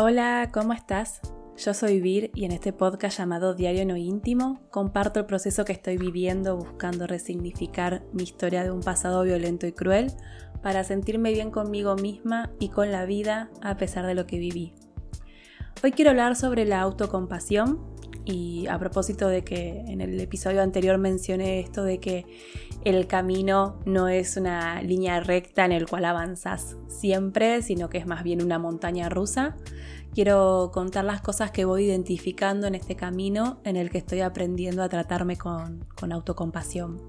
Hola, ¿cómo estás? Yo soy Vir y en este podcast llamado Diario No Íntimo comparto el proceso que estoy viviendo buscando resignificar mi historia de un pasado violento y cruel para sentirme bien conmigo misma y con la vida a pesar de lo que viví. Hoy quiero hablar sobre la autocompasión y a propósito de que en el episodio anterior mencioné esto de que el camino no es una línea recta en el cual avanzas siempre, sino que es más bien una montaña rusa. Quiero contar las cosas que voy identificando en este camino en el que estoy aprendiendo a tratarme con, con autocompasión.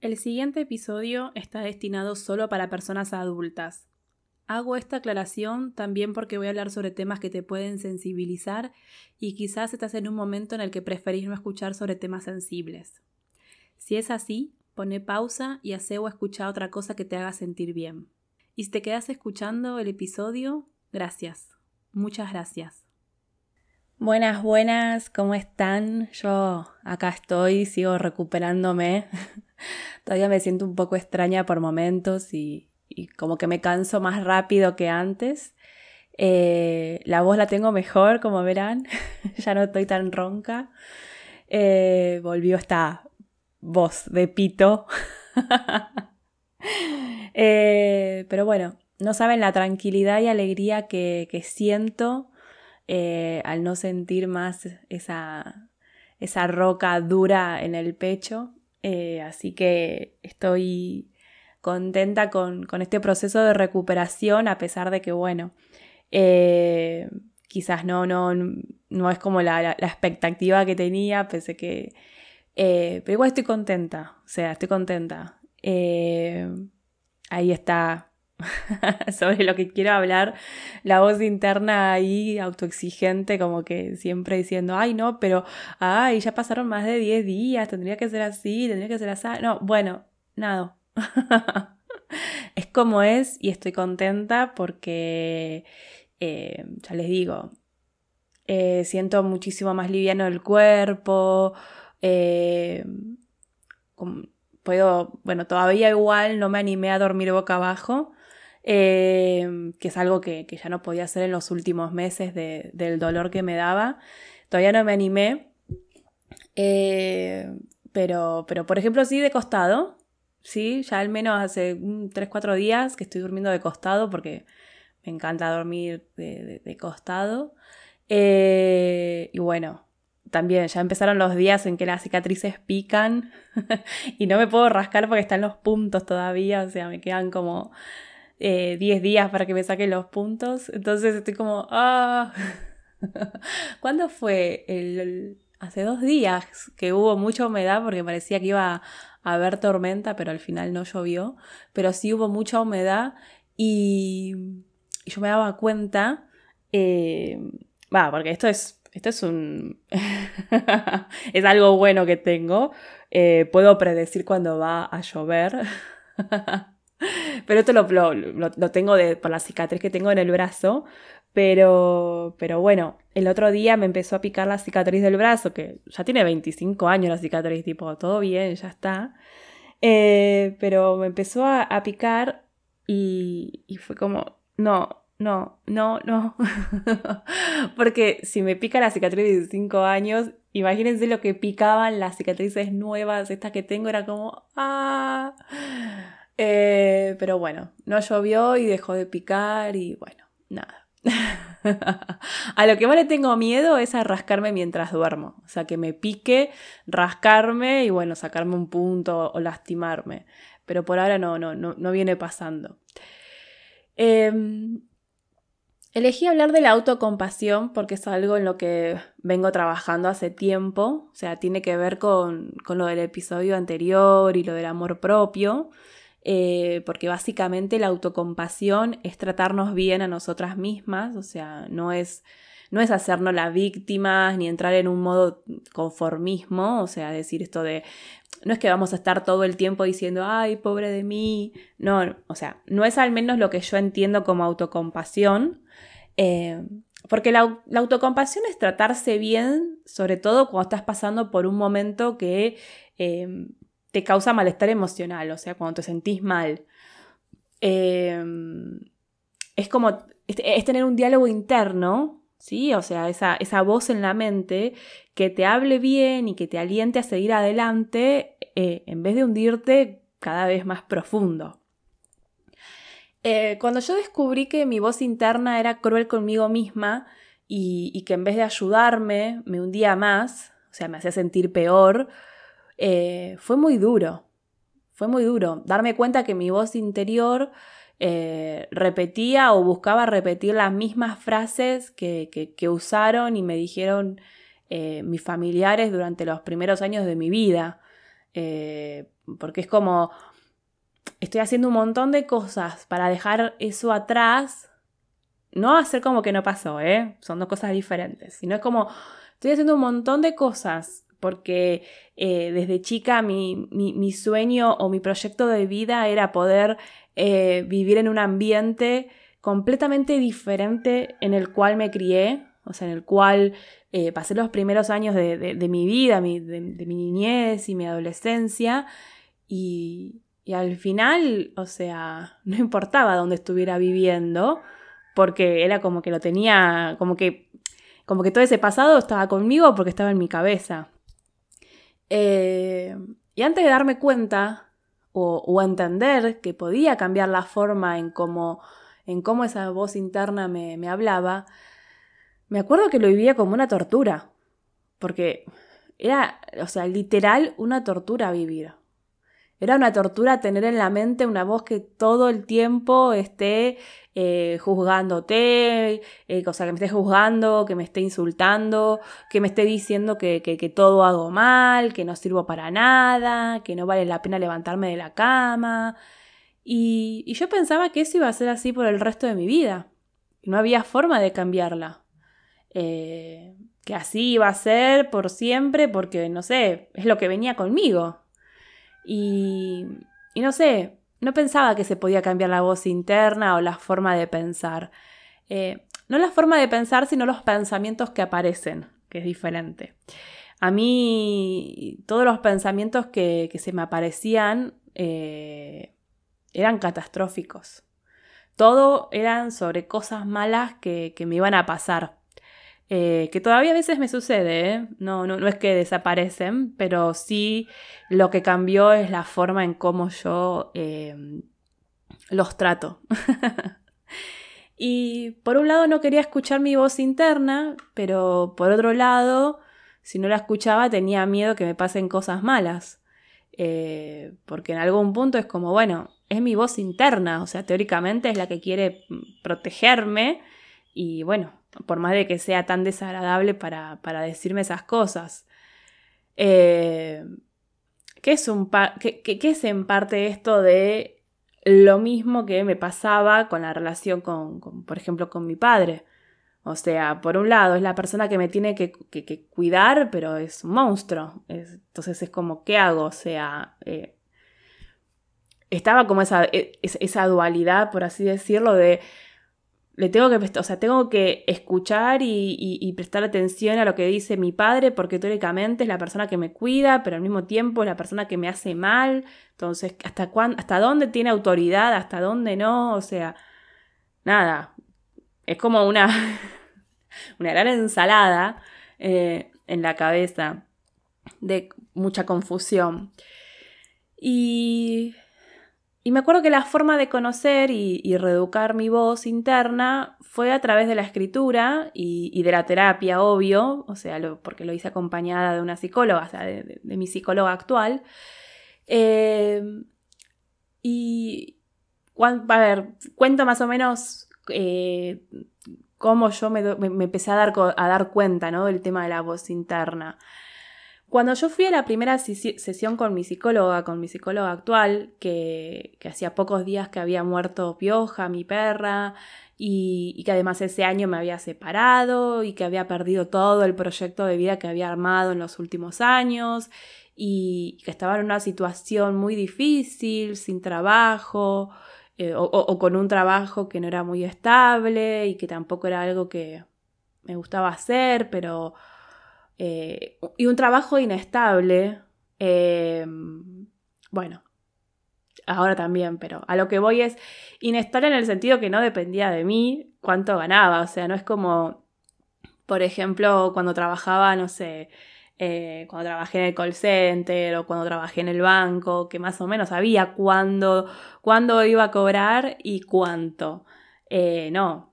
El siguiente episodio está destinado solo para personas adultas. Hago esta aclaración también porque voy a hablar sobre temas que te pueden sensibilizar y quizás estás en un momento en el que preferís no escuchar sobre temas sensibles. Si es así, Pone pausa y hace o escucha otra cosa que te haga sentir bien. Y si te quedas escuchando el episodio, gracias. Muchas gracias. Buenas, buenas, ¿cómo están? Yo acá estoy, sigo recuperándome. Todavía me siento un poco extraña por momentos y, como que me canso más rápido que antes. Eh, la voz la tengo mejor, como verán. ya no estoy tan ronca. Eh, volvió esta voz de pito. Eh, pero bueno, no saben la tranquilidad y alegría que, siento eh, al no sentir más esa, esa roca dura en el pecho. Eh, así que estoy contenta con, este proceso de recuperación, a pesar de que, bueno, quizás no, no, no es como la, la expectativa que tenía, pensé que eh, pero igual estoy contenta, o sea, estoy contenta. Eh, ahí está sobre lo que quiero hablar, la voz interna ahí autoexigente, como que siempre diciendo, ay no, pero, ay, ya pasaron más de 10 días, tendría que ser así, tendría que ser así. No, bueno, nada. es como es y estoy contenta porque, eh, ya les digo, siento muchísimo más liviano el cuerpo, eh, puedo, bueno, todavía igual no me animé a dormir boca abajo, eh, que es algo que, ya no podía hacer en los últimos meses del dolor que me daba. Todavía no me animé. Eh, pero, pero, por ejemplo, sí de costado. Sí, ya al menos hace 3-4 días que estoy durmiendo de costado porque me encanta dormir de, costado. y bueno, también ya empezaron los días en que las cicatrices pican y no me puedo rascar porque están los puntos todavía, o sea, me quedan como 10 eh, días para que me saquen los puntos, entonces estoy como, ah, ¿cuándo fue? El, hace dos días que hubo mucha humedad porque parecía que iba a haber tormenta, pero al final no llovió, pero sí hubo mucha humedad y, yo me daba cuenta, eh, va, porque esto es esto es un. es algo bueno que tengo. Eh, puedo predecir cuando va a llover. pero esto lo, lo, tengo de, por la cicatriz que tengo en el brazo. Pero, pero bueno, el otro día me empezó a picar la cicatriz del brazo, que ya tiene 25 años la cicatriz, tipo, todo bien, ya está. Eh, pero me empezó a, a picar y, y fue como, no, no, no, no. Porque si me pica la cicatriz de 5 años, imagínense lo que picaban las cicatrices nuevas, estas que tengo, era como, ah. Eh, pero bueno, no llovió y dejó de picar y bueno, nada. a lo que más le tengo miedo es a rascarme mientras duermo. O sea, que me pique, rascarme y bueno, sacarme un punto o lastimarme. Pero por ahora no, no, no, no viene pasando. Eh, Elegí hablar de la autocompasión porque es algo en lo que vengo trabajando hace tiempo, o sea, tiene que ver con, lo del episodio anterior y lo del amor propio, eh, porque básicamente la autocompasión es tratarnos bien a nosotras mismas, o sea, no es, no es hacernos las víctimas ni entrar en un modo conformismo, o sea, decir esto de, no es que vamos a estar todo el tiempo diciendo, ay, pobre de mí, no, o sea, no es al menos lo que yo entiendo como autocompasión, eh, porque la, autocompasión es tratarse bien, sobre todo cuando estás pasando por un momento que eh, te causa malestar emocional, o sea, cuando te sentís mal. em, es como, es, tener un diálogo interno, ¿sí? O sea, esa, esa, voz en la mente que te hable bien y que te aliente a seguir adelante eh, en vez de hundirte cada vez más profundo. Eh, cuando yo descubrí que mi voz interna era cruel conmigo misma y, que en vez de ayudarme me hundía más, o sea, me hacía sentir peor, eh, fue muy duro. Fue muy duro darme cuenta que mi voz interior eh, repetía o buscaba repetir las mismas frases que, usaron y me dijeron mis familiares durante los primeros años de mi vida. porque es como, estoy haciendo un montón de cosas para dejar eso atrás. No hacer como que no pasó, ¿eh? Son dos cosas diferentes. Sino es como, estoy haciendo un montón de cosas porque eh, desde chica mi, sueño o mi proyecto de vida era poder eh, vivir en un ambiente completamente diferente en el cual me crié, o sea, en el cual eh, pasé los primeros años de, mi vida, de, mi niñez y mi adolescencia, y, y al final, o sea, no importaba dónde estuviera viviendo, porque era como que lo tenía, como que, como que todo ese pasado estaba conmigo porque estaba en mi cabeza. Eh, y antes de darme cuenta o, entender que podía cambiar la forma en cómo, en cómo esa voz interna me, me hablaba, me acuerdo que lo vivía como una tortura, porque era, o sea, literal una tortura vivir. Era una tortura tener en la mente una voz que todo el tiempo esté eh, juzgándote, eh, que me esté juzgando, que me esté insultando, que me esté diciendo que, todo hago mal, que no sirvo para nada, que no vale la pena levantarme de la cama. Y, yo pensaba que eso iba a ser así por el resto de mi vida. No había forma de cambiarla. Eh, que así iba a ser por siempre porque, no sé, es lo que venía conmigo. Y, no sé, no pensaba que se podía cambiar la voz interna o la forma de pensar. Eh, no la forma de pensar, sino los pensamientos que aparecen, que es diferente. A mí todos los pensamientos que, se me aparecían eh, eran catastróficos. Todo eran sobre cosas malas que, que me iban a pasar. Eh, que todavía a veces me sucede, ¿eh? no, no, es que desaparecen, pero sí lo que cambió es la forma en cómo yo em, los trato. y por un lado no quería escuchar mi voz interna, pero por otro lado, si no la escuchaba tenía miedo que me pasen cosas malas. Eh, porque en algún punto es como, bueno, es mi voz interna, o sea, teóricamente es la que quiere mm, protegerme y bueno, por más de que sea tan desagradable para, decirme esas cosas. Eh, ¿qué, es un es en parte esto de lo mismo que me pasaba con la relación con, por ejemplo, con mi padre? O sea, por un lado es la persona que me tiene que, cuidar, pero es un monstruo. entonces es como, ¿qué hago? O sea, eh, estaba como esa, e, esa dualidad, por así decirlo, de le tengo que, o sea, tengo que escuchar y, prestar atención a lo que dice mi padre, porque teóricamente es la persona que me cuida, pero al mismo tiempo es la persona que me hace mal. Entonces, ¿hasta, hasta dónde tiene autoridad? ¿Hasta dónde no? O sea, nada. Es como una, una gran ensalada eh, en la cabeza de mucha confusión. Y y me acuerdo que la forma de conocer y, reeducar mi voz interna fue a través de la escritura y, de la terapia, obvio, o sea, porque lo hice acompañada de una psicóloga, o sea, de, mi psicóloga actual. Eh, y, a ver, cuento más o menos eh, cómo yo me, empecé a dar, a dar cuenta ¿no? del tema de la voz interna. Cuando yo fui a la primera sesión con mi psicóloga, con mi psicóloga actual, que, hacía pocos días que había muerto Pioja, mi perra, y, que además ese año me había separado y que había perdido todo el proyecto de vida que había armado en los últimos años y que estaba en una situación muy difícil, sin trabajo, eh, o con un trabajo que no era muy estable y que tampoco era algo que me gustaba hacer, pero eh, y un trabajo inestable, eh, bueno, ahora también, pero a lo que voy es inestable en el sentido que no dependía de mí cuánto ganaba, o sea, no es como, por ejemplo, cuando trabajaba, no sé, eh, cuando trabajé en el call center o cuando trabajé en el banco, que más o menos sabía cuándo, cuándo iba a cobrar y cuánto. No,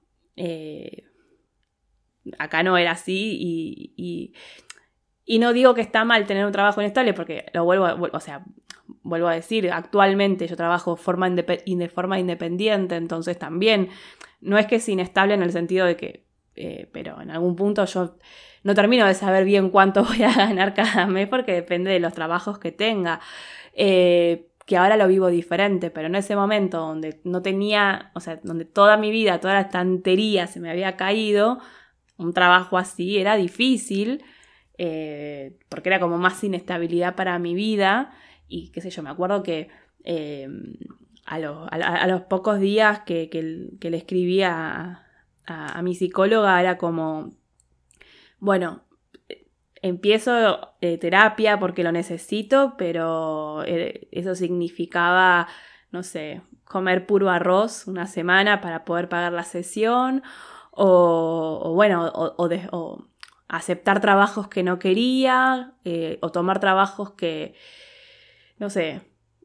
acá no era así y, y, no digo que está mal tener un trabajo inestable porque lo vuelvo, a, o sea, vuelvo a decir, actualmente yo trabajo forma de forma independiente, entonces también no es que es inestable en el sentido de que, pero en algún punto yo no termino de saber bien cuánto voy a ganar cada mes porque depende de los trabajos que tenga. Eh, que ahora lo vivo diferente, pero en ese momento donde no tenía, o sea, donde toda mi vida, toda la estantería se me había caído, un trabajo así era difícil, eh, porque era como más inestabilidad para mi vida, y qué sé yo, me acuerdo que eh, a, los pocos días que, le escribía a mi psicóloga era como, bueno, empiezo eh, terapia porque lo necesito, pero eso significaba, no sé, comer puro arroz una semana para poder pagar la sesión, o, bueno, o, aceptar trabajos que no quería, eh, o tomar trabajos que, no sé,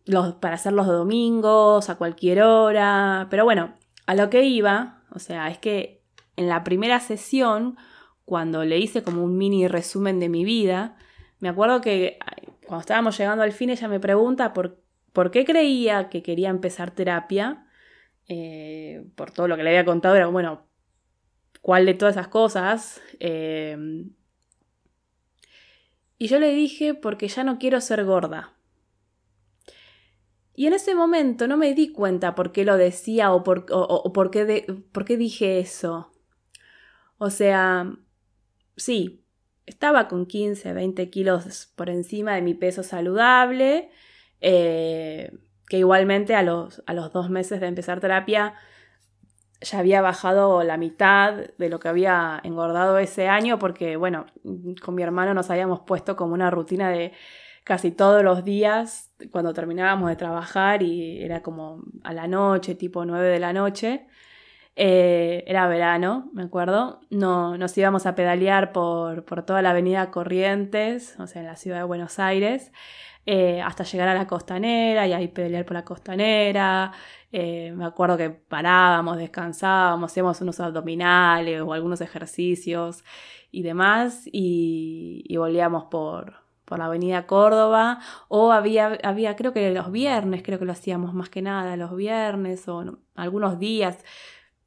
los, para hacer los domingos, a cualquier hora, pero bueno, a lo que iba, o sea, es que en la primera sesión, cuando le hice como un mini resumen de mi vida, me acuerdo que cuando estábamos llegando al fin ella me pregunta por, por qué creía que quería empezar terapia, eh, por todo lo que le había contado, era bueno, ¿cuál de todas esas cosas? Eh, y yo le dije porque ya no quiero ser gorda. Y en ese momento no me di cuenta por qué lo decía o por, por, qué, por qué dije eso. O sea, sí, estaba con 15, 20 kilos por encima de mi peso saludable, eh, que igualmente a los, a los dos meses de empezar terapia ya había bajado la mitad de lo que había engordado ese año, porque bueno, con mi hermano nos habíamos puesto como una rutina de casi todos los días cuando terminábamos de trabajar y era como a la noche, tipo 9 de la noche. Eh, era verano, me acuerdo. No, nos íbamos a pedalear por, toda la avenida Corrientes, o sea, en la ciudad de Buenos Aires, eh, hasta llegar a la costanera y ahí pedalear por la costanera. Eh, me acuerdo que parábamos, descansábamos, hacíamos unos abdominales o algunos ejercicios y demás, y, volvíamos por, por la avenida Córdoba, o había, había, creo que los viernes, creo que lo hacíamos más que nada los viernes o algunos días,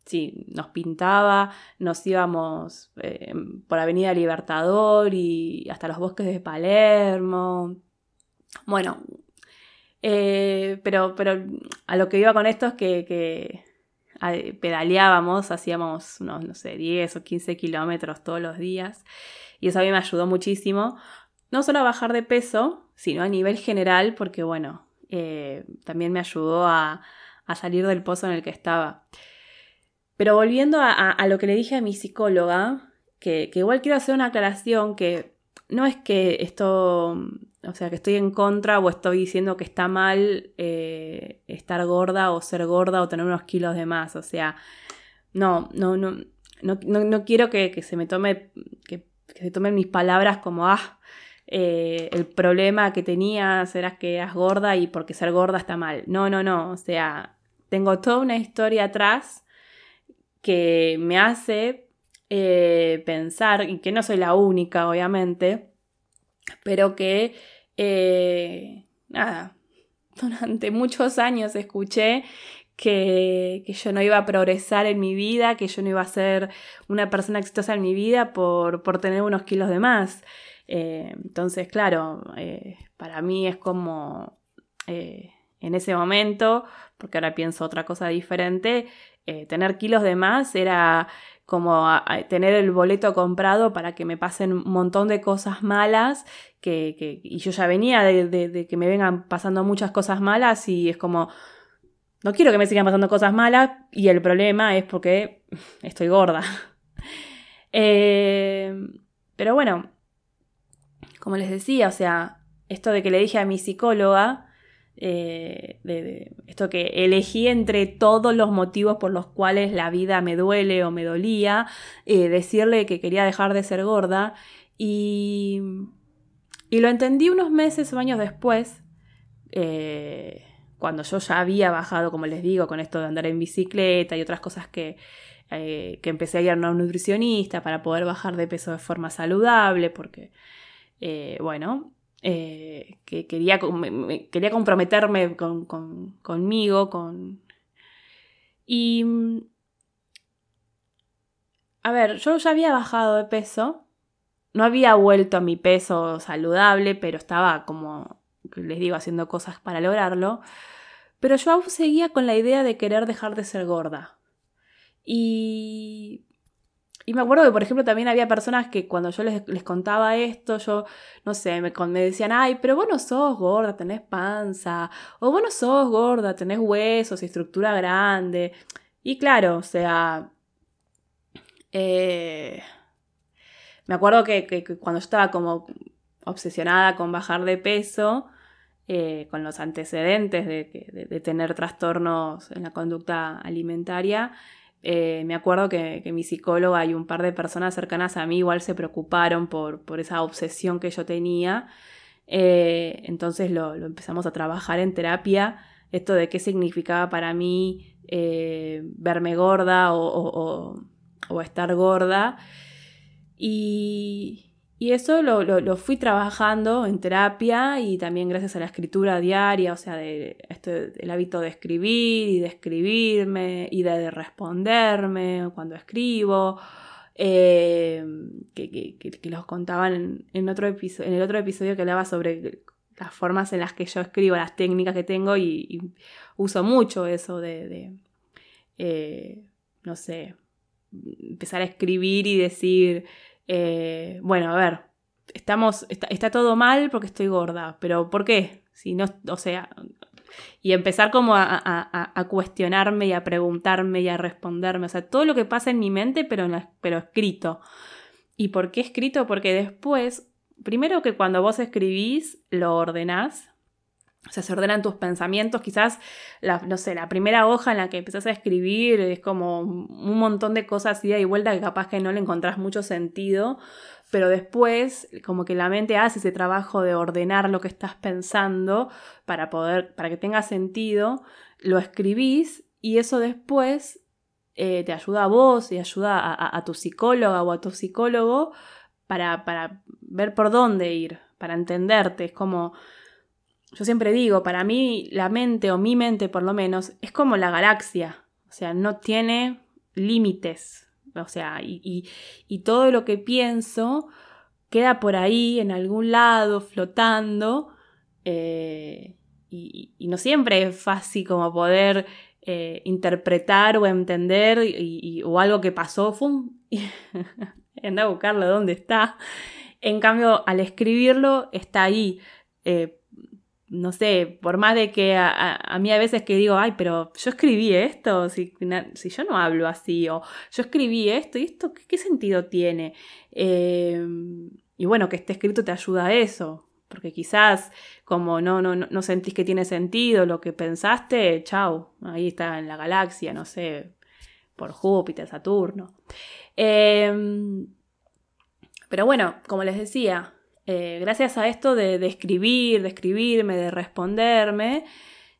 sí, nos pintaba, nos íbamos eh, por Avenida Libertador y hasta los bosques de Palermo. Bueno, eh, pero, pero a lo que iba con esto es que, pedaleábamos, hacíamos unos, no sé, 10 o 15 kilómetros todos los días y eso a mí me ayudó muchísimo, no solo a bajar de peso, sino a nivel general, porque bueno, eh, también me ayudó a, a salir del pozo en el que estaba. Pero volviendo a, lo que le dije a mi psicóloga, que, igual quiero hacer una aclaración que no es que esto, o sea, que estoy en contra o estoy diciendo que está mal eh, estar gorda o ser gorda o tener unos kilos de más. O sea, no, no, no, no, quiero que, se me tome, que, se tomen mis palabras como, ah, eh, el problema que tenías era que eras gorda y porque ser gorda está mal. No, no, no. O sea, tengo toda una historia atrás que me hace eh, pensar, y que no soy la única, obviamente, pero que, eh, nada, durante muchos años escuché que, yo no iba a progresar en mi vida, que yo no iba a ser una persona exitosa en mi vida por, tener unos kilos de más. Eh, entonces, claro, para mí es como en ese momento, porque ahora pienso otra cosa diferente, eh, tener kilos de más era como tener el boleto comprado para que me pasen un montón de cosas malas, que, y yo ya venía de, que me vengan pasando muchas cosas malas y es como, no quiero que me sigan pasando cosas malas y el problema es porque estoy gorda. Eh, pero bueno, como les decía, o sea, esto de que le dije a mi psicóloga, eh, de, esto que elegí entre todos los motivos por los cuales la vida me duele o me dolía, eh, decirle que quería dejar de ser gorda y, y lo entendí unos meses o años después, eh, cuando yo ya había bajado, como les digo, con esto de andar en bicicleta y otras cosas que, que empecé a ir a una nutricionista para poder bajar de peso de forma saludable, porque, bueno, eh, que quería, quería comprometerme conmigo, con... Y... A ver, yo ya había bajado de peso, no había vuelto a mi peso saludable, pero estaba como, les digo, haciendo cosas para lograrlo, pero yo aún seguía con la idea de querer dejar de ser gorda. Y y me acuerdo que, por ejemplo, también había personas que cuando yo les, contaba esto, yo, no sé, me, decían, ay, pero vos no sos gorda, tenés panza, o vos no sos gorda, tenés huesos y estructura grande. Y claro, o sea, eh, me acuerdo que, cuando yo estaba como obsesionada con bajar de peso, eh, con los antecedentes de, de tener trastornos en la conducta alimentaria, eh, me acuerdo que, mi psicóloga y un par de personas cercanas a mí igual se preocuparon por, esa obsesión que yo tenía. Eh, entonces lo, empezamos a trabajar en terapia, esto de qué significaba para mí eh, verme gorda o, o estar gorda. Y, y eso lo, fui trabajando en terapia y también gracias a la escritura diaria, o sea, de, el hábito de escribir y de escribirme y de, responderme cuando escribo, eh, que, los contaban en, otro episodio, en el otro episodio que hablaba sobre las formas en las que yo escribo, las técnicas que tengo y, uso mucho eso de, eh, no sé, empezar a escribir y decir eh, bueno, a ver, estamos, está, todo mal porque estoy gorda, pero ¿por qué? Si no, o sea, y empezar como a, cuestionarme y a preguntarme y a responderme, o sea, todo lo que pasa en mi mente, pero, pero escrito. ¿Y por qué escrito? Porque después, primero que cuando vos escribís, lo ordenás, o sea, se ordenan tus pensamientos. Quizás, la, no sé, la primera hoja en la que empezás a escribir es como un montón de cosas ida y vuelta que capaz que no le encontrás mucho sentido. Pero después, como que la mente hace ese trabajo de ordenar lo que estás pensando para poder, para que tenga sentido, lo escribís y eso después eh, te ayuda a vos y ayuda a, a, tu psicóloga o a tu psicólogo para, para ver por dónde ir, para entenderte. Es como yo siempre digo, para mí la mente, o mi mente por lo menos, es como la galaxia, o sea, no tiene límites, o sea, y, todo lo que pienso queda por ahí, en algún lado, flotando, eh, y, no siempre es fácil como poder eh, interpretar o entender o algo que pasó, ¡fum! anda a buscarlo dónde está. En cambio, al escribirlo, está ahí. Eh, no sé, por más de que a, mí a veces que digo, ay, pero yo escribí esto, si, si, yo no hablo así, o yo escribí esto, ¿y esto qué, sentido tiene? Em, y bueno, que esté escrito te ayuda a eso, porque quizás como no, no, no sentís que tiene sentido lo que pensaste, chau, ahí está en la galaxia, no sé, por Júpiter, Saturno. Em, pero bueno, como les decía, eh, gracias a esto de, escribir, de escribirme, de responderme,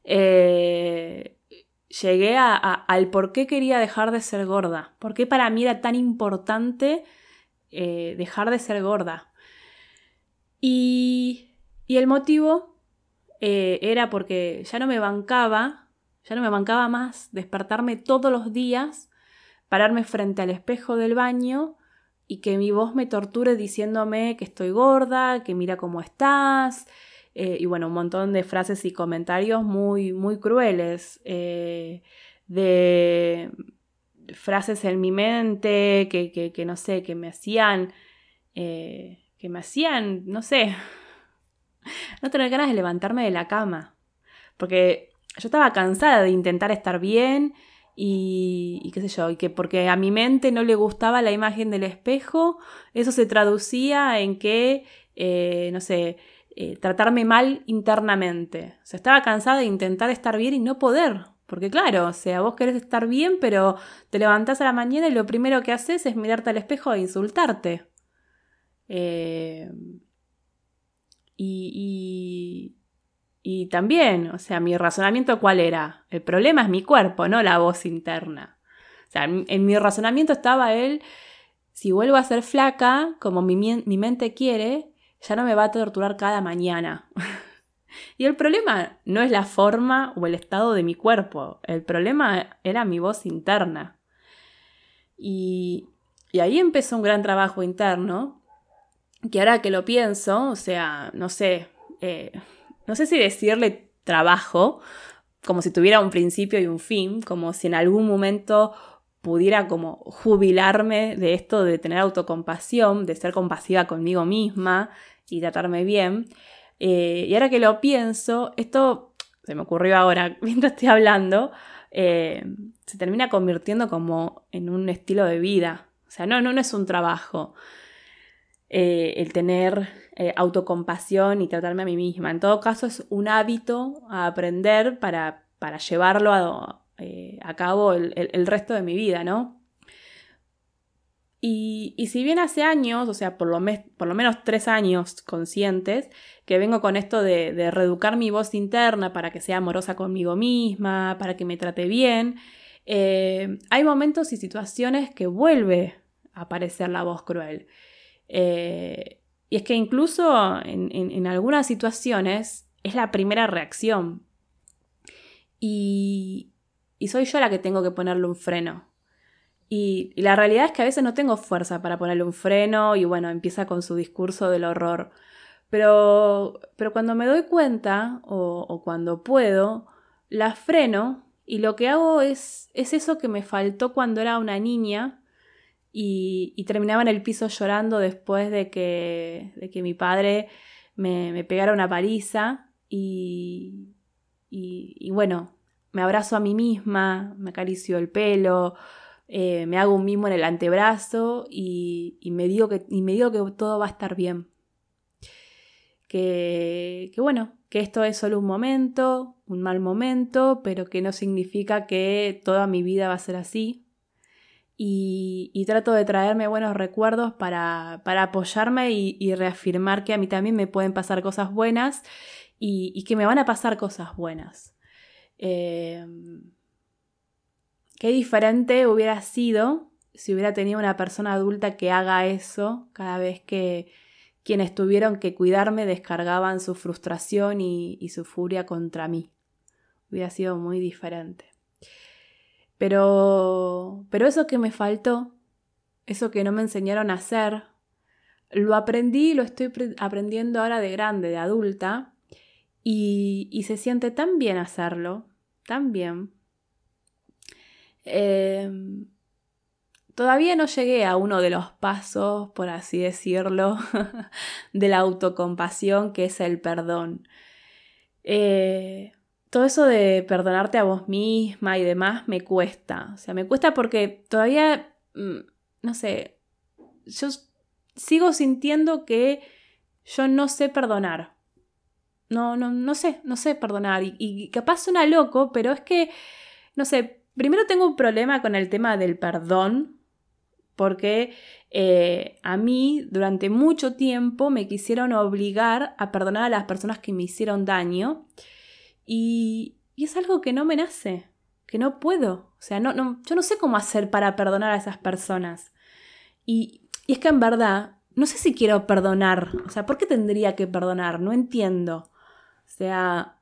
eh, llegué al por qué quería dejar de ser gorda, por qué para mí era tan importante eh, dejar de ser gorda. Y, y el motivo era porque ya no me bancaba, ya no me bancaba más despertarme todos los días, pararme frente al espejo del baño, y que mi voz me torture diciéndome que estoy gorda, que mira cómo estás, eh, y bueno, un montón de frases y comentarios muy, muy crueles, eh, de frases en mi mente que, que, no sé, que me hacían, eh, que me hacían, no sé, no tener ganas de levantarme de la cama, porque yo estaba cansada de intentar estar bien, y, qué sé yo, y que porque a mi mente no le gustaba la imagen del espejo, eso se traducía en que, eh, no sé, eh, tratarme mal internamente. O sea, estaba cansada de intentar estar bien y no poder. Porque claro, o sea, vos querés estar bien, pero te levantás a la mañana y lo primero que haces es mirarte al espejo e insultarte. Eh, y, y, también, o sea, mi razonamiento cuál era? El problema es mi cuerpo, no la voz interna. O sea, en, mi razonamiento estaba él, si vuelvo a ser flaca, como mi, mi mente quiere, ya no me va a torturar cada mañana. y el problema no es la forma o el estado de mi cuerpo, el problema era mi voz interna. Y, y ahí empezó un gran trabajo interno, que ahora que lo pienso, o sea, no sé, eh, no sé si decirle trabajo, como si tuviera un principio y un fin, como si en algún momento pudiera como jubilarme de esto de tener autocompasión, de ser compasiva conmigo misma y tratarme bien. Eh, y ahora que lo pienso, esto se me ocurrió ahora mientras estoy hablando, eh, se termina convirtiendo como en un estilo de vida. O sea, no, no, no es un trabajo. Eh, el tener autocompasión y tratarme a mí misma. En todo caso, es un hábito a aprender para, para llevarlo a, cabo el, el, resto de mi vida, ¿no? Y, si bien hace años, o sea, por lo, por lo, menos tres años conscientes, que vengo con esto de, reeducar mi voz interna para que sea amorosa conmigo misma, para que me trate bien, eh, hay momentos y situaciones que vuelve a aparecer la voz cruel. Eh, y es que incluso en, algunas situaciones es la primera reacción. y soy yo la que tengo que ponerle un freno. Y, la realidad es que a veces no tengo fuerza para ponerle un freno y bueno, empieza con su discurso del horror. Pero, pero cuando me doy cuenta o, cuando puedo, la freno y lo que hago es, es eso que me faltó cuando era una niña y, terminaba en el piso llorando después de que, de que mi padre me, pegara una paliza y, y, y bueno, me abrazo a mí misma, me acaricio el pelo, eh, me hago un mimo en el antebrazo y, me digo que, me digo que todo va a estar bien. Que, bueno, que esto es solo un momento, un mal momento, pero que no significa que toda mi vida va a ser así. Y, trato de traerme buenos recuerdos para, apoyarme y, reafirmar que a mí también me pueden pasar cosas buenas y, que me van a pasar cosas buenas. Eh, Qué diferente hubiera sido si hubiera tenido una persona adulta que haga eso cada vez que quienes tuvieron que cuidarme descargaban su frustración y, su furia contra mí. Hubiera sido muy diferente. Pero, pero eso que me faltó, eso que no me enseñaron a hacer, lo aprendí y lo estoy aprendiendo ahora de grande, de adulta, y, y se siente tan bien hacerlo, tan bien. Em, todavía no llegué a uno de los pasos, por así decirlo, de la autocompasión, que es el perdón. Eh, todo eso de perdonarte a vos misma y demás me cuesta. O sea, me cuesta porque todavía, mm, no sé, yo sigo sintiendo que yo no sé perdonar. No, no, no sé, no sé perdonar. Y, capaz suena loco, pero es que, no sé, Primero tengo un problema con el tema del perdón, porque eh, a mí durante mucho tiempo me quisieron obligar a perdonar a las personas que me hicieron daño y, es algo que no me nace, que no puedo. O sea, no, no, yo no sé cómo hacer para perdonar a esas personas. Y, es que en verdad, no sé si quiero perdonar. O sea, ¿por qué tendría que perdonar? No entiendo. O sea,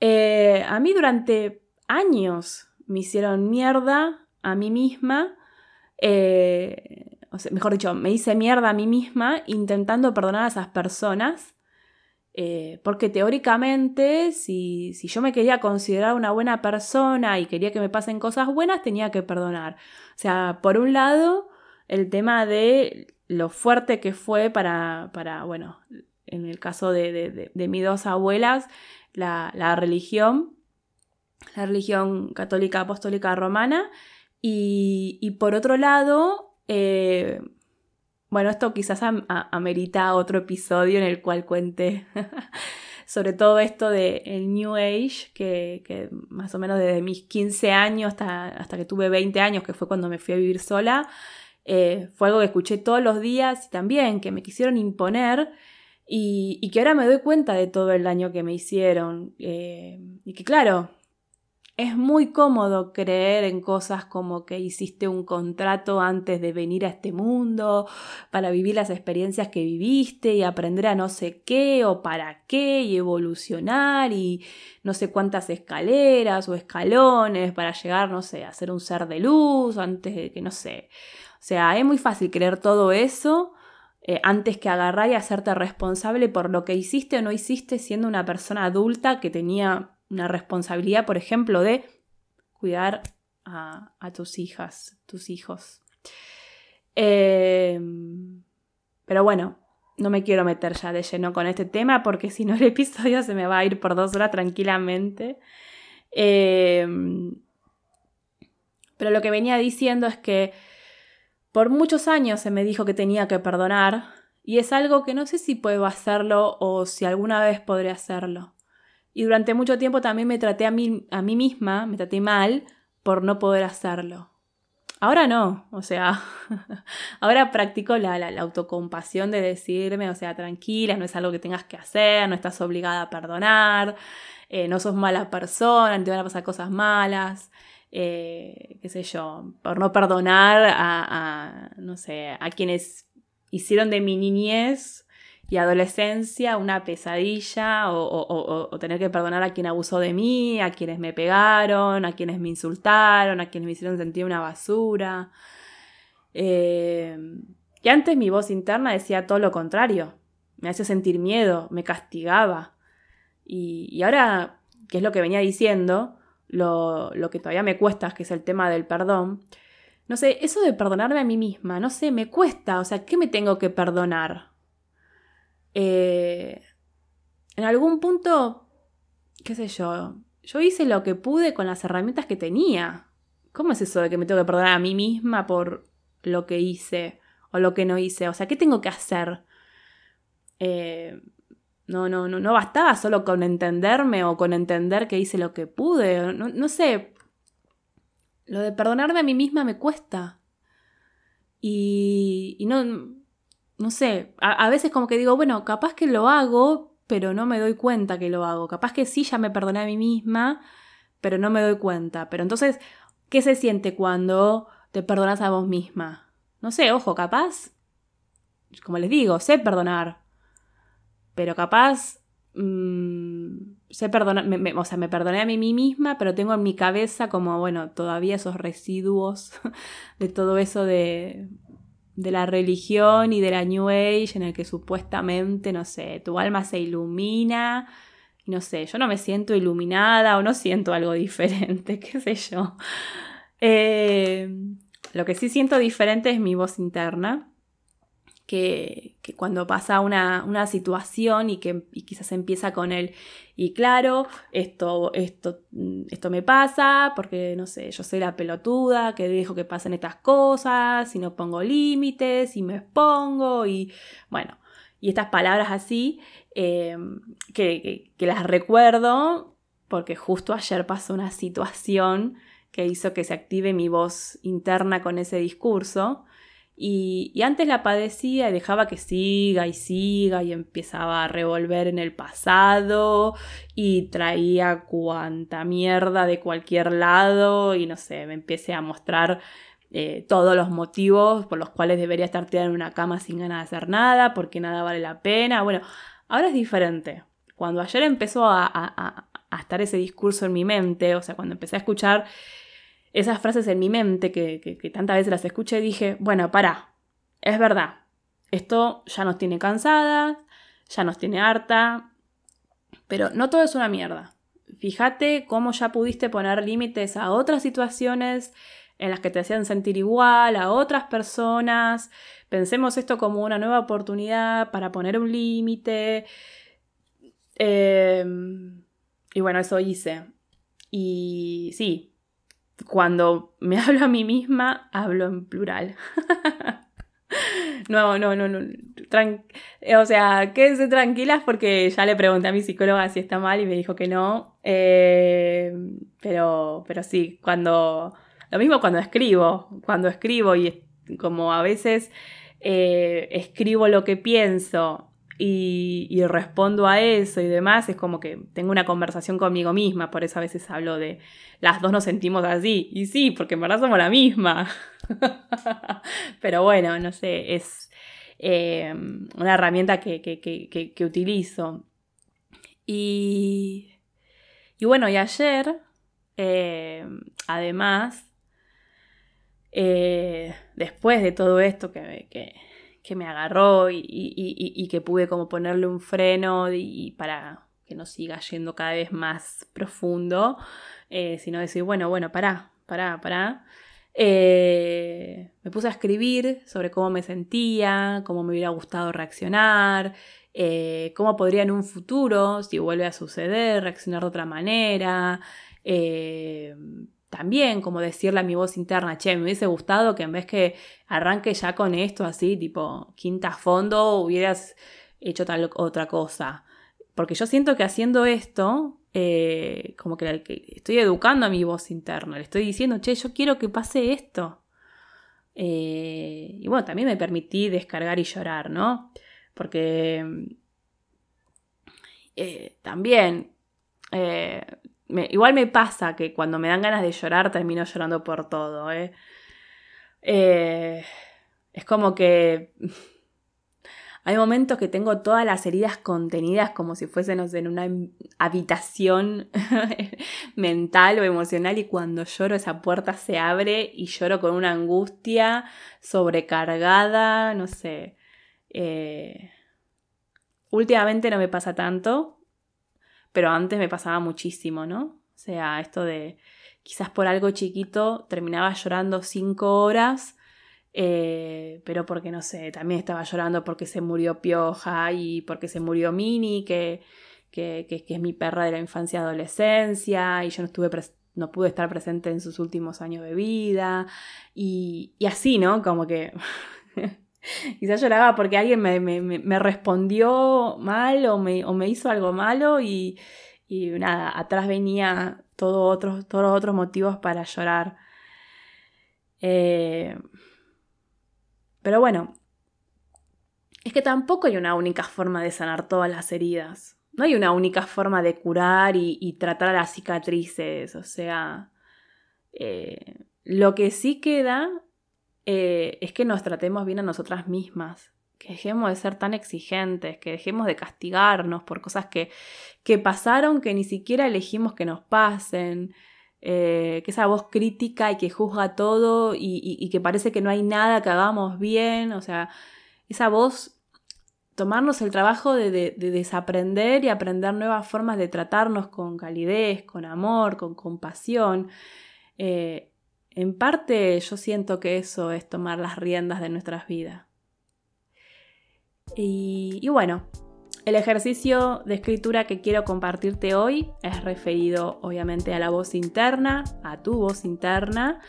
eh, a mí durante años me hicieron mierda a mí misma, eh, o sea, mejor dicho, me hice mierda a mí misma intentando perdonar a esas personas, eh, porque teóricamente si, si, yo me quería considerar una buena persona y quería que me pasen cosas buenas, tenía que perdonar. O sea, por un lado, el tema de lo fuerte que fue para, para bueno, en el caso de, de, mis dos abuelas, la, la religión, la religión católica apostólica romana, y, por otro lado, eh, bueno, esto quizás amerita otro episodio en el cual cuente sobre todo esto del el New Age, que, más o menos desde mis 15 años hasta, hasta que tuve 20 años, que fue cuando me fui a vivir sola, eh, fue algo que escuché todos los días y también que me quisieron imponer y, que ahora me doy cuenta de todo el daño que me hicieron. Eh, y que claro, es muy cómodo creer en cosas como que hiciste un contrato antes de venir a este mundo para vivir las experiencias que viviste y aprender a no sé qué o para qué y evolucionar y no sé cuántas escaleras o escalones para llegar, no sé, a ser un ser de luz antes de que, no sé. O sea, es muy fácil creer todo eso. Eh, antes que agarrar y hacerte responsable por lo que hiciste o no hiciste siendo una persona adulta que tenía una responsabilidad, por ejemplo, de cuidar a, tus hijas, tus hijos. Em, pero bueno, no me quiero meter ya de lleno con este tema porque si no el episodio se me va a ir por dos horas tranquilamente. Em, pero lo que venía diciendo es que por muchos años se me dijo que tenía que perdonar y es algo que no sé si puedo hacerlo o si alguna vez podré hacerlo. Y durante mucho tiempo también me traté a mí, a mí misma, me traté mal por no poder hacerlo. Ahora no, o sea, ahora practico la, la, autocompasión de decirme, o sea, tranquila, no es algo que tengas que hacer, no estás obligada a perdonar, eh, no sos mala persona, te van a pasar cosas malas, eh, qué sé yo, por no perdonar a, a, no sé, a quienes hicieron de mi niñez y adolescencia una pesadilla o, tener que perdonar a quien abusó de mí, a quienes me pegaron, a quienes me insultaron, a quienes me hicieron sentir una basura. Eh, y antes mi voz interna decía todo lo contrario, me hacía sentir miedo, me castigaba. Y, ahora, que es lo que venía diciendo, lo, lo que todavía me cuesta, que es el tema del perdón, no sé, eso de perdonarme a mí misma, no sé, me cuesta, o sea, ¿qué me tengo que perdonar? Eh, en algún punto, qué sé yo, yo hice lo que pude con las herramientas que tenía. ¿Cómo es eso de que me tengo que perdonar a mí misma por lo que hice o lo que no hice? O sea, ¿qué tengo que hacer? Eh, no, no, no, no bastaba solo con entenderme o con entender que hice lo que pude. No, no sé. Lo de perdonarme a mí misma me cuesta. Y, y no, no sé, a, veces como que digo, bueno, capaz que lo hago, pero no me doy cuenta que lo hago. Capaz que sí, ya me perdoné a mí misma, pero no me doy cuenta. Pero entonces, ¿qué se siente cuando te perdonas a vos misma? No sé, ojo, capaz, como les digo, sé perdonar, pero capaz mm, sé perdonar, o sea, me perdoné a mí misma, pero tengo en mi cabeza como, bueno, todavía esos residuos de todo eso de, de la religión y de la New Age en el que supuestamente, no sé, tu alma se ilumina. No sé, yo no me siento iluminada o no siento algo diferente, qué sé yo. Eh, lo que sí siento diferente es mi voz interna que, cuando pasa una, situación y que quizás empieza con él y claro, esto, esto, esto me pasa porque, no sé, yo soy la pelotuda que dejo que pasen estas cosas y no pongo límites y me expongo y bueno, y estas palabras así eh, que, que las recuerdo porque justo ayer pasó una situación que hizo que se active mi voz interna con ese discurso y, antes la padecía y dejaba que siga y siga y empezaba a revolver en el pasado y traía cuanta mierda de cualquier lado y no sé, me empecé a mostrar eh, todos los motivos por los cuales debería estar tirada en una cama sin ganas de hacer nada, porque nada vale la pena. Bueno, ahora es diferente. Cuando ayer empezó a estar ese discurso en mi mente, o sea, cuando empecé a escuchar esas frases en mi mente que, que, tantas veces las escuché, dije, bueno, para, es verdad, esto ya nos tiene cansadas, ya nos tiene harta, pero no todo es una mierda. Fíjate cómo ya pudiste poner límites a otras situaciones en las que te hacían sentir igual, a otras personas. Pensemos esto como una nueva oportunidad para poner un límite. Em, y bueno, eso hice. Y sí, cuando me hablo a mí misma, hablo en plural. no, no, no, no. o sea, quédense tranquilas porque ya le pregunté a mi psicóloga si está mal y me dijo que no. Eh, pero, pero sí, cuando... Lo mismo cuando escribo, cuando escribo y como a veces eh, escribo lo que pienso y, respondo a eso y demás, es como que tengo una conversación conmigo misma, por eso a veces hablo de las dos nos sentimos así. Y sí, porque en verdad somos la misma. Pero bueno, no sé, es eh, una herramienta que, utilizo. Y, y, bueno, y ayer, eh, además, eh, después de todo esto que, que me agarró y, que pude como ponerle un freno y, para que no siga yendo cada vez más profundo, eh, sino decir, bueno, bueno, pará, pará, pará. Eh, me puse a escribir sobre cómo me sentía, cómo me hubiera gustado reaccionar, eh, cómo podría en un futuro, si vuelve a suceder, reaccionar de otra manera también como decirle a mi voz interna, che, me hubiese gustado que en vez que arranque ya con esto así, tipo quinta fondo, hubieras hecho tal otra cosa. Porque yo siento que haciendo esto, eh, como que, estoy educando a mi voz interna, le estoy diciendo, che, yo quiero que pase esto. Eh, y bueno, también me permití descargar y llorar, ¿no? Porque eh, también igual me pasa que cuando me dan ganas de llorar termino llorando por todo. ¿eh? Eh, es como que hay momentos que tengo todas las heridas contenidas como si fuesen en una habitación mental o emocional y cuando lloro esa puerta se abre y lloro con una angustia sobrecargada, no sé. Eh, últimamente no me pasa tanto, pero antes me pasaba muchísimo, ¿no? O sea, esto de quizás por algo chiquito terminaba llorando cinco horas, eh, pero porque no sé, también estaba llorando porque se murió Pioja y porque se murió Mini, que, que, es mi perra de la infancia y adolescencia, y yo no estuve no pude estar presente en sus últimos años de vida, y, y así, ¿no? Como que Quizás lloraba porque alguien me, respondió mal o me, o me, hizo algo malo y, nada, atrás venía todo otros, todos otros motivos para llorar. Eh, pero bueno, es que tampoco hay una única forma de sanar todas las heridas. No hay una única forma de curar y, tratar a las cicatrices. O sea, eh, lo que sí queda eh, es que nos tratemos bien a nosotras mismas, que dejemos de ser tan exigentes, que dejemos de castigarnos por cosas que, que pasaron que ni siquiera elegimos que nos pasen, eh, que esa voz crítica y que juzga todo y, que parece que no hay nada que hagamos bien, o sea, esa voz tomarnos el trabajo de, desaprender y aprender nuevas formas de tratarnos con calidez, con amor, con compasión. Eh, en parte yo siento que eso es tomar las riendas de nuestras vidas. Y, bueno, el ejercicio de escritura que quiero compartirte hoy es referido obviamente a la voz interna, a tu voz interna,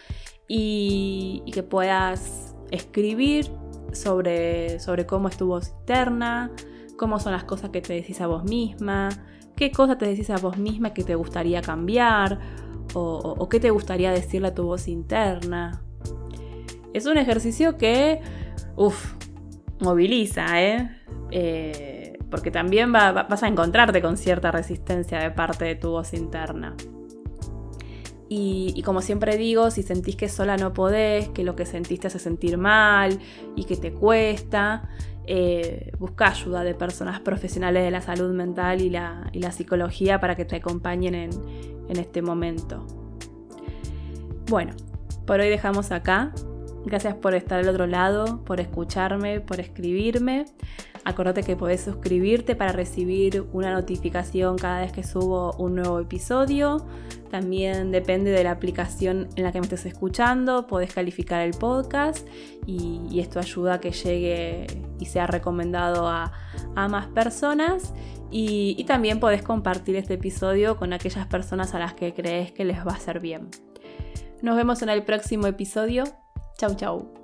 y, que puedas escribir sobre, sobre cómo es tu voz interna, cómo son las cosas que te decís a vos misma, qué cosas te decís a vos misma que te gustaría cambiar o, qué te gustaría decirle a tu voz interna. Es un ejercicio que, uff, moviliza, ¿eh? ¿eh? porque también vas a encontrarte con cierta resistencia de parte de tu voz interna. Y, como siempre digo, si sentís que sola no podés, que lo que sentiste hace sentir mal y que te cuesta, eh, busca ayuda de personas profesionales de la salud mental y la, y la psicología para que te acompañen en, en este momento. Bueno, por hoy dejamos acá. Gracias por estar al otro lado, por escucharme, por escribirme. Acordate que podés suscribirte para recibir una notificación cada vez que subo un nuevo episodio. También depende de la aplicación en la que me estés escuchando, podés calificar el podcast y, esto ayuda a que llegue y sea recomendado a, más personas. Y, también podés compartir este episodio con aquellas personas a las que crees que les va a hacer bien. Nos vemos en el próximo episodio. Chau, chau.